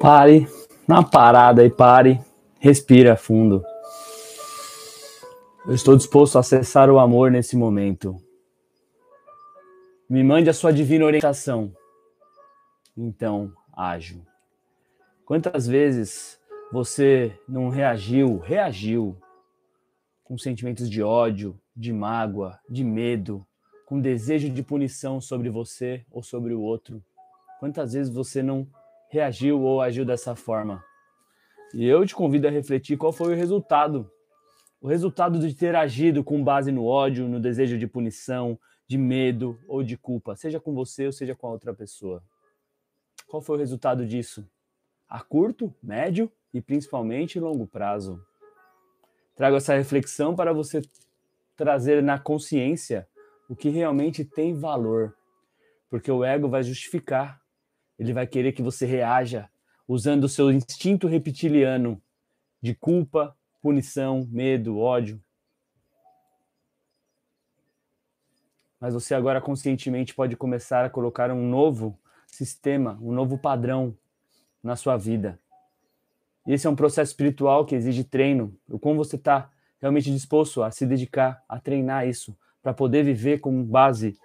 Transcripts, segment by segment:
Pare, na parada e pare, respira fundo. Eu estou disposto a acessar o amor nesse momento. Me mande a sua divina orientação. Então, ajo. Quantas vezes você não reagiu, reagiu com sentimentos de ódio, de mágoa, de medo, com desejo de punição sobre você ou sobre o outro? Quantas vezes você não reagiu ou agiu dessa forma. E eu te convido a refletir qual foi o resultado. O resultado de ter agido com base no ódio, no desejo de punição, de medo ou de culpa, seja com você ou seja com a outra pessoa. Qual foi o resultado disso? A curto, médio e principalmente longo prazo. Trago essa reflexão para você trazer na consciência o que realmente tem valor, porque o ego vai justificar ele vai querer que você reaja usando o seu instinto reptiliano de culpa, punição, medo, ódio. Mas você agora conscientemente pode começar a colocar um novo sistema, um novo padrão na sua vida. Esse é um processo espiritual que exige treino. O como você está realmente disposto a se dedicar a treinar isso para poder viver com base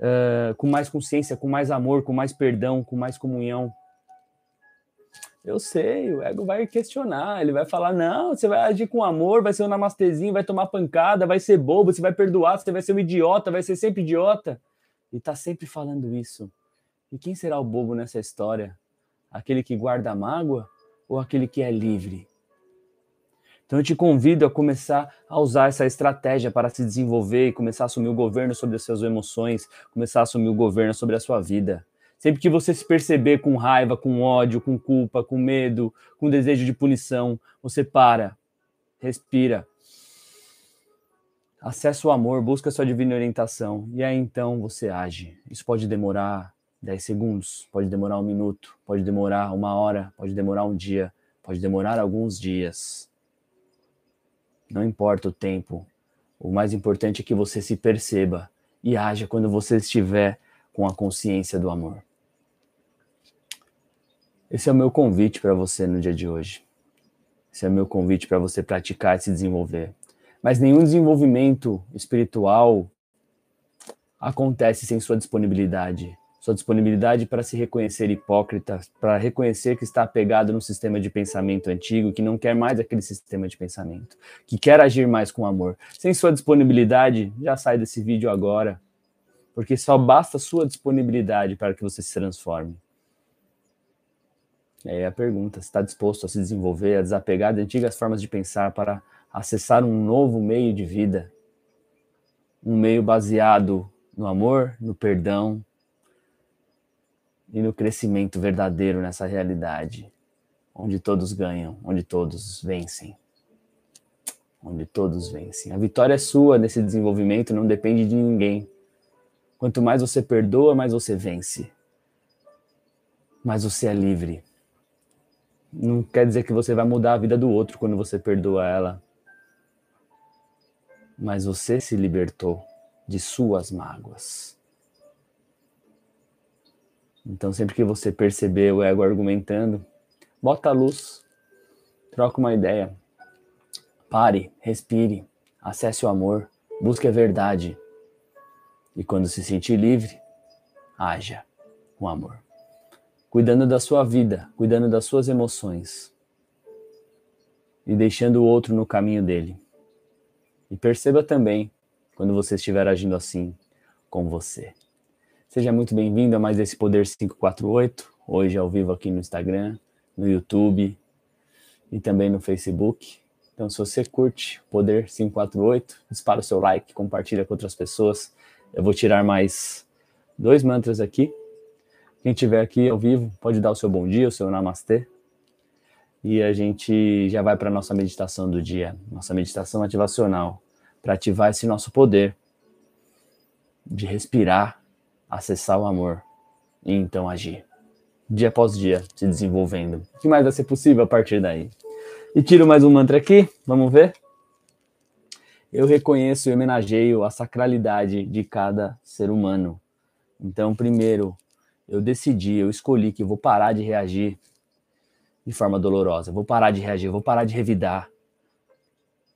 uh, com mais consciência, com mais amor, com mais perdão, com mais comunhão. Eu sei, o ego vai questionar, ele vai falar: não, você vai agir com amor, vai ser um namastezinho, vai tomar pancada, vai ser bobo, você vai perdoar, você vai ser um idiota, vai ser sempre idiota. E tá sempre falando isso. E quem será o bobo nessa história? Aquele que guarda a mágoa ou aquele que é livre? Então eu te convido a começar a usar essa estratégia para se desenvolver e começar a assumir o governo sobre as suas emoções, começar a assumir o governo sobre a sua vida. Sempre que você se perceber com raiva, com ódio, com culpa, com medo, com desejo de punição, você para, respira, acessa o amor, busca sua divina orientação e aí então você age. Isso pode demorar 10 segundos, pode demorar um minuto, pode demorar uma hora, pode demorar um dia, pode demorar alguns dias. Não importa o tempo. O mais importante é que você se perceba e haja quando você estiver com a consciência do amor. Esse é o meu convite para você no dia de hoje. Esse é o meu convite para você praticar e se desenvolver. Mas nenhum desenvolvimento espiritual acontece sem sua disponibilidade sua disponibilidade para se reconhecer hipócrita, para reconhecer que está apegado num sistema de pensamento antigo, que não quer mais aquele sistema de pensamento, que quer agir mais com amor. Sem sua disponibilidade, já sai desse vídeo agora, porque só basta sua disponibilidade para que você se transforme. Aí a pergunta: está disposto a se desenvolver, a desapegar de antigas formas de pensar para acessar um novo meio de vida? Um meio baseado no amor, no perdão, e no crescimento verdadeiro nessa realidade, onde todos ganham, onde todos vencem. Onde todos vencem. A vitória é sua nesse desenvolvimento, não depende de ninguém. Quanto mais você perdoa, mais você vence. Mais você é livre. Não quer dizer que você vai mudar a vida do outro quando você perdoa ela. Mas você se libertou de suas mágoas. Então, sempre que você perceber o ego argumentando, bota a luz, troca uma ideia, pare, respire, acesse o amor, busque a verdade. E quando se sentir livre, haja com amor. Cuidando da sua vida, cuidando das suas emoções e deixando o outro no caminho dele. E perceba também quando você estiver agindo assim com você. Seja muito bem-vindo a mais esse Poder 548, hoje ao vivo aqui no Instagram, no YouTube e também no Facebook. Então, se você curte Poder 548, dispara o seu like, compartilha com outras pessoas. Eu vou tirar mais dois mantras aqui. Quem estiver aqui ao vivo pode dar o seu bom dia, o seu namastê. E a gente já vai para a nossa meditação do dia, nossa meditação ativacional, para ativar esse nosso poder de respirar acessar o amor e então agir. Dia após dia, se desenvolvendo. O que mais vai ser possível a partir daí? E tiro mais um mantra aqui, vamos ver? Eu reconheço e homenageio a sacralidade de cada ser humano. Então, primeiro, eu decidi, eu escolhi que eu vou parar de reagir de forma dolorosa. Vou parar de reagir, eu vou parar de revidar.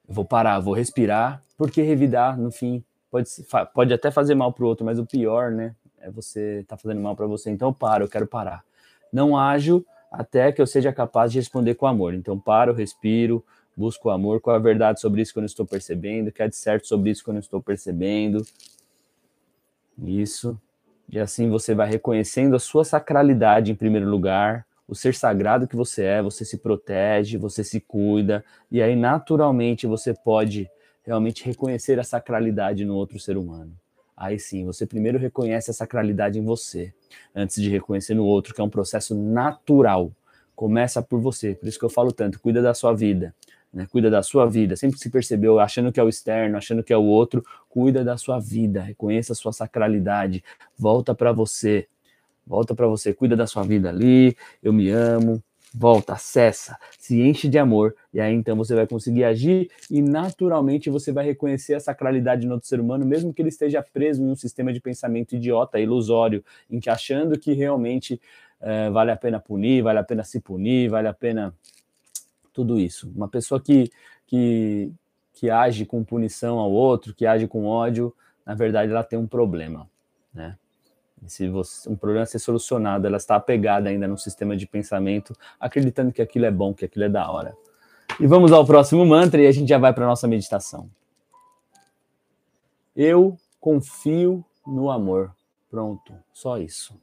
Eu vou parar, vou respirar, porque revidar, no fim, pode, pode até fazer mal para o outro, mas o pior, né, é você estar tá fazendo mal para você. Então eu paro, eu quero parar. Não ajo até que eu seja capaz de responder com amor. Então paro, respiro, busco o amor, qual é a verdade sobre isso que eu não estou percebendo, o que é de certo sobre isso que eu não estou percebendo. Isso. E assim você vai reconhecendo a sua sacralidade em primeiro lugar, o ser sagrado que você é, você se protege, você se cuida, e aí naturalmente você pode realmente reconhecer a sacralidade no outro ser humano. Aí sim, você primeiro reconhece a sacralidade em você, antes de reconhecer no outro, que é um processo natural. Começa por você, por isso que eu falo tanto, cuida da sua vida, né? Cuida da sua vida. Sempre que se percebeu achando que é o externo, achando que é o outro, cuida da sua vida, reconheça a sua sacralidade, volta para você. Volta para você, cuida da sua vida ali, eu me amo, volta, acessa, se enche de amor, e aí então você vai conseguir agir e naturalmente você vai reconhecer a sacralidade no outro ser humano, mesmo que ele esteja preso em um sistema de pensamento idiota, ilusório, em que achando que realmente é, vale a pena punir, vale a pena se punir, vale a pena tudo isso. Uma pessoa que, que, que age com punição ao outro, que age com ódio, na verdade ela tem um problema, né? Se você, um problema ser solucionado, ela está apegada ainda no sistema de pensamento, acreditando que aquilo é bom, que aquilo é da hora. E vamos ao próximo mantra e a gente já vai para a nossa meditação. Eu confio no amor. Pronto, só isso.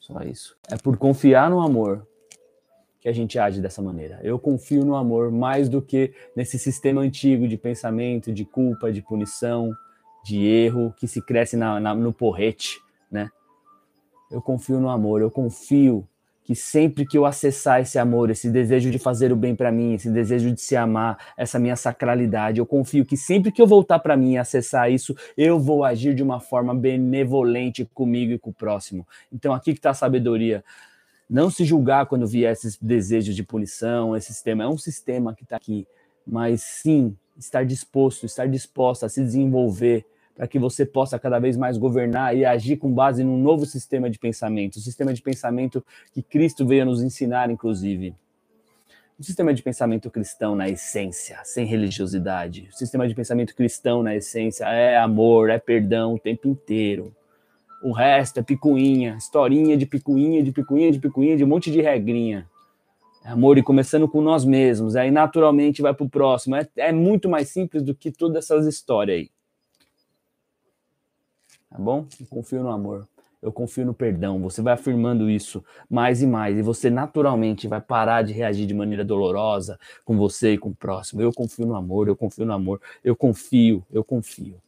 Só isso. É por confiar no amor que a gente age dessa maneira. Eu confio no amor mais do que nesse sistema antigo de pensamento, de culpa, de punição, de erro que se cresce na, na, no porrete, né? Eu confio no amor, eu confio que sempre que eu acessar esse amor, esse desejo de fazer o bem para mim, esse desejo de se amar, essa minha sacralidade, eu confio que sempre que eu voltar para mim e acessar isso, eu vou agir de uma forma benevolente comigo e com o próximo. Então aqui que está a sabedoria não se julgar quando vier esses desejos de punição, esse sistema é um sistema que está aqui, mas sim estar disposto, estar disposto a se desenvolver para que você possa cada vez mais governar e agir com base num novo sistema de pensamento, o sistema de pensamento que Cristo veio nos ensinar, inclusive. Um sistema de pensamento cristão na essência, sem religiosidade. O sistema de pensamento cristão na essência é amor, é perdão o tempo inteiro o resto é picuinha, historinha de picuinha, de picuinha, de picuinha, de um monte de regrinha. É amor e começando com nós mesmos, aí naturalmente vai para o próximo. É, é muito mais simples do que todas essas histórias aí. Tá bom? Eu confio no amor. Eu confio no perdão. Você vai afirmando isso mais e mais. E você naturalmente vai parar de reagir de maneira dolorosa com você e com o próximo. Eu confio no amor, eu confio no amor. Eu confio, eu confio.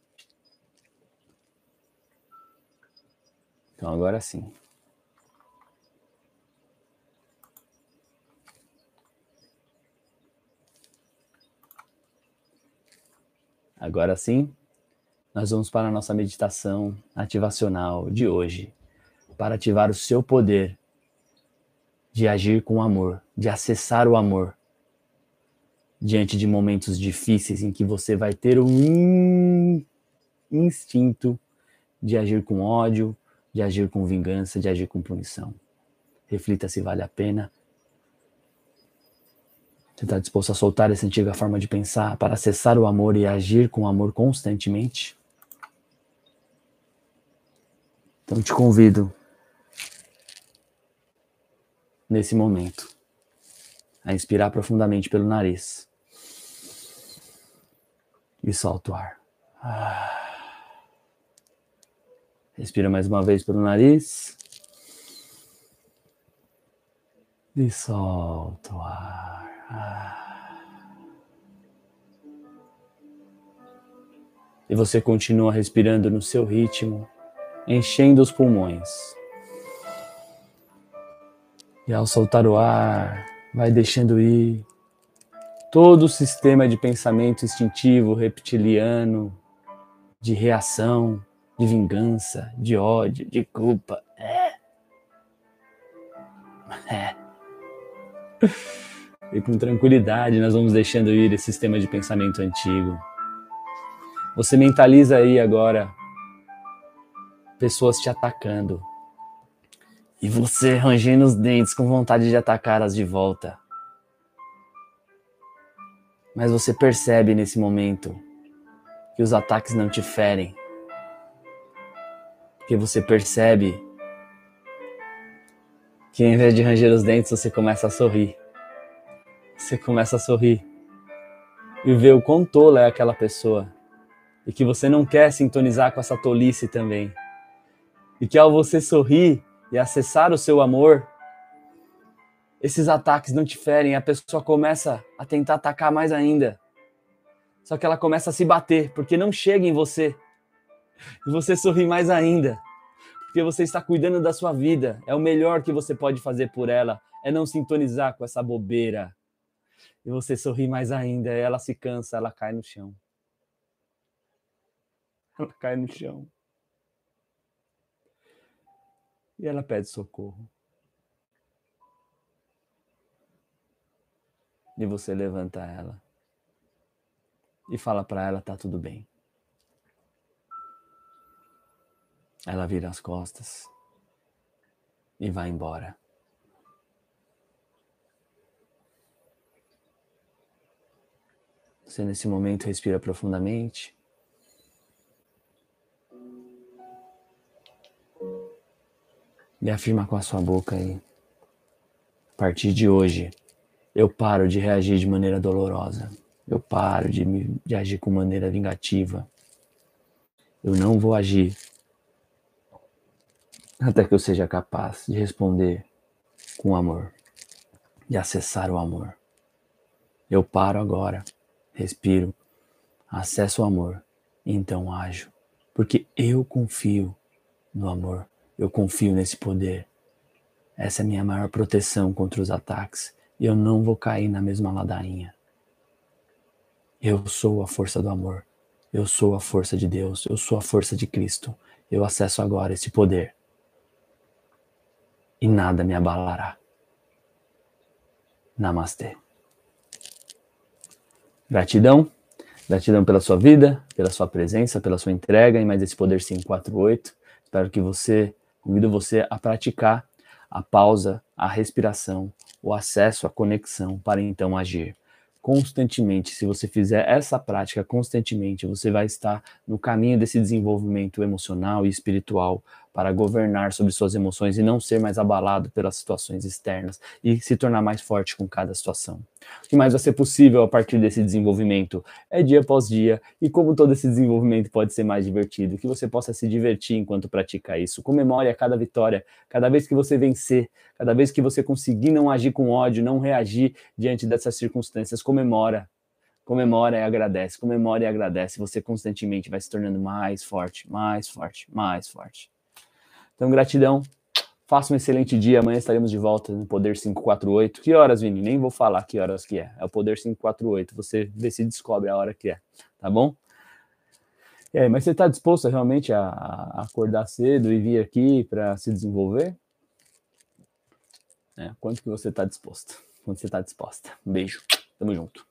Então agora sim. Agora sim, nós vamos para a nossa meditação ativacional de hoje, para ativar o seu poder de agir com amor, de acessar o amor diante de momentos difíceis em que você vai ter o instinto de agir com ódio, de agir com vingança, de agir com punição. Reflita se vale a pena. Você está disposto a soltar essa antiga forma de pensar para acessar o amor e agir com amor constantemente? Então te convido, nesse momento, a inspirar profundamente pelo nariz e solta o ar. Ah. Respira mais uma vez pelo nariz. E solta o ar. E você continua respirando no seu ritmo, enchendo os pulmões. E ao soltar o ar, vai deixando ir todo o sistema de pensamento instintivo reptiliano, de reação, de vingança, de ódio, de culpa. É. É. E com tranquilidade nós vamos deixando ir esse sistema de pensamento antigo. Você mentaliza aí agora pessoas te atacando. E você rangendo os dentes com vontade de atacá-las de volta. Mas você percebe nesse momento que os ataques não te ferem. Porque você percebe que em vez de ranger os dentes, você começa a sorrir. Você começa a sorrir e ver o quão tola é aquela pessoa e que você não quer sintonizar com essa tolice também. E que ao você sorrir e acessar o seu amor, esses ataques não te ferem, a pessoa começa a tentar atacar mais ainda. Só que ela começa a se bater, porque não chega em você. E você sorri mais ainda, porque você está cuidando da sua vida. É o melhor que você pode fazer por ela, é não sintonizar com essa bobeira. E você sorri mais ainda, ela se cansa, ela cai no chão. Ela cai no chão. E ela pede socorro. E você levanta ela e fala para ela tá tudo bem. Ela vira as costas e vai embora. Você nesse momento respira profundamente. E afirma com a sua boca aí. A partir de hoje, eu paro de reagir de maneira dolorosa. Eu paro de, me, de agir com maneira vingativa. Eu não vou agir até que eu seja capaz de responder com amor, de acessar o amor. Eu paro agora, respiro, acesso o amor e então ajo, porque eu confio no amor, eu confio nesse poder. Essa é a minha maior proteção contra os ataques e eu não vou cair na mesma ladainha. Eu sou a força do amor. Eu sou a força de Deus. Eu sou a força de Cristo. Eu acesso agora esse poder. E nada me abalará. Namastê. Gratidão. Gratidão pela sua vida, pela sua presença, pela sua entrega em mais esse Poder 548. Espero que você, convido você a praticar a pausa, a respiração, o acesso à conexão para então agir. Constantemente, se você fizer essa prática constantemente, você vai estar no caminho desse desenvolvimento emocional e espiritual para governar sobre suas emoções e não ser mais abalado pelas situações externas e se tornar mais forte com cada situação. O que mais vai ser possível a partir desse desenvolvimento é dia após dia e como todo esse desenvolvimento pode ser mais divertido, que você possa se divertir enquanto pratica isso. Comemore a cada vitória, cada vez que você vencer, cada vez que você conseguir não agir com ódio, não reagir diante dessas circunstâncias, comemora. Comemora e agradece, comemora e agradece. Você constantemente vai se tornando mais forte, mais forte, mais forte. Então, gratidão. Faça um excelente dia. Amanhã estaremos de volta no Poder 548. Que horas, Vini? Nem vou falar que horas que é. É o Poder 548. Você vê se descobre a hora que é. Tá bom? É, mas você está disposto realmente a, acordar cedo e vir aqui para se desenvolver? É, quanto que você está disposto? Quanto você está disposta? Um beijo. Tamo junto.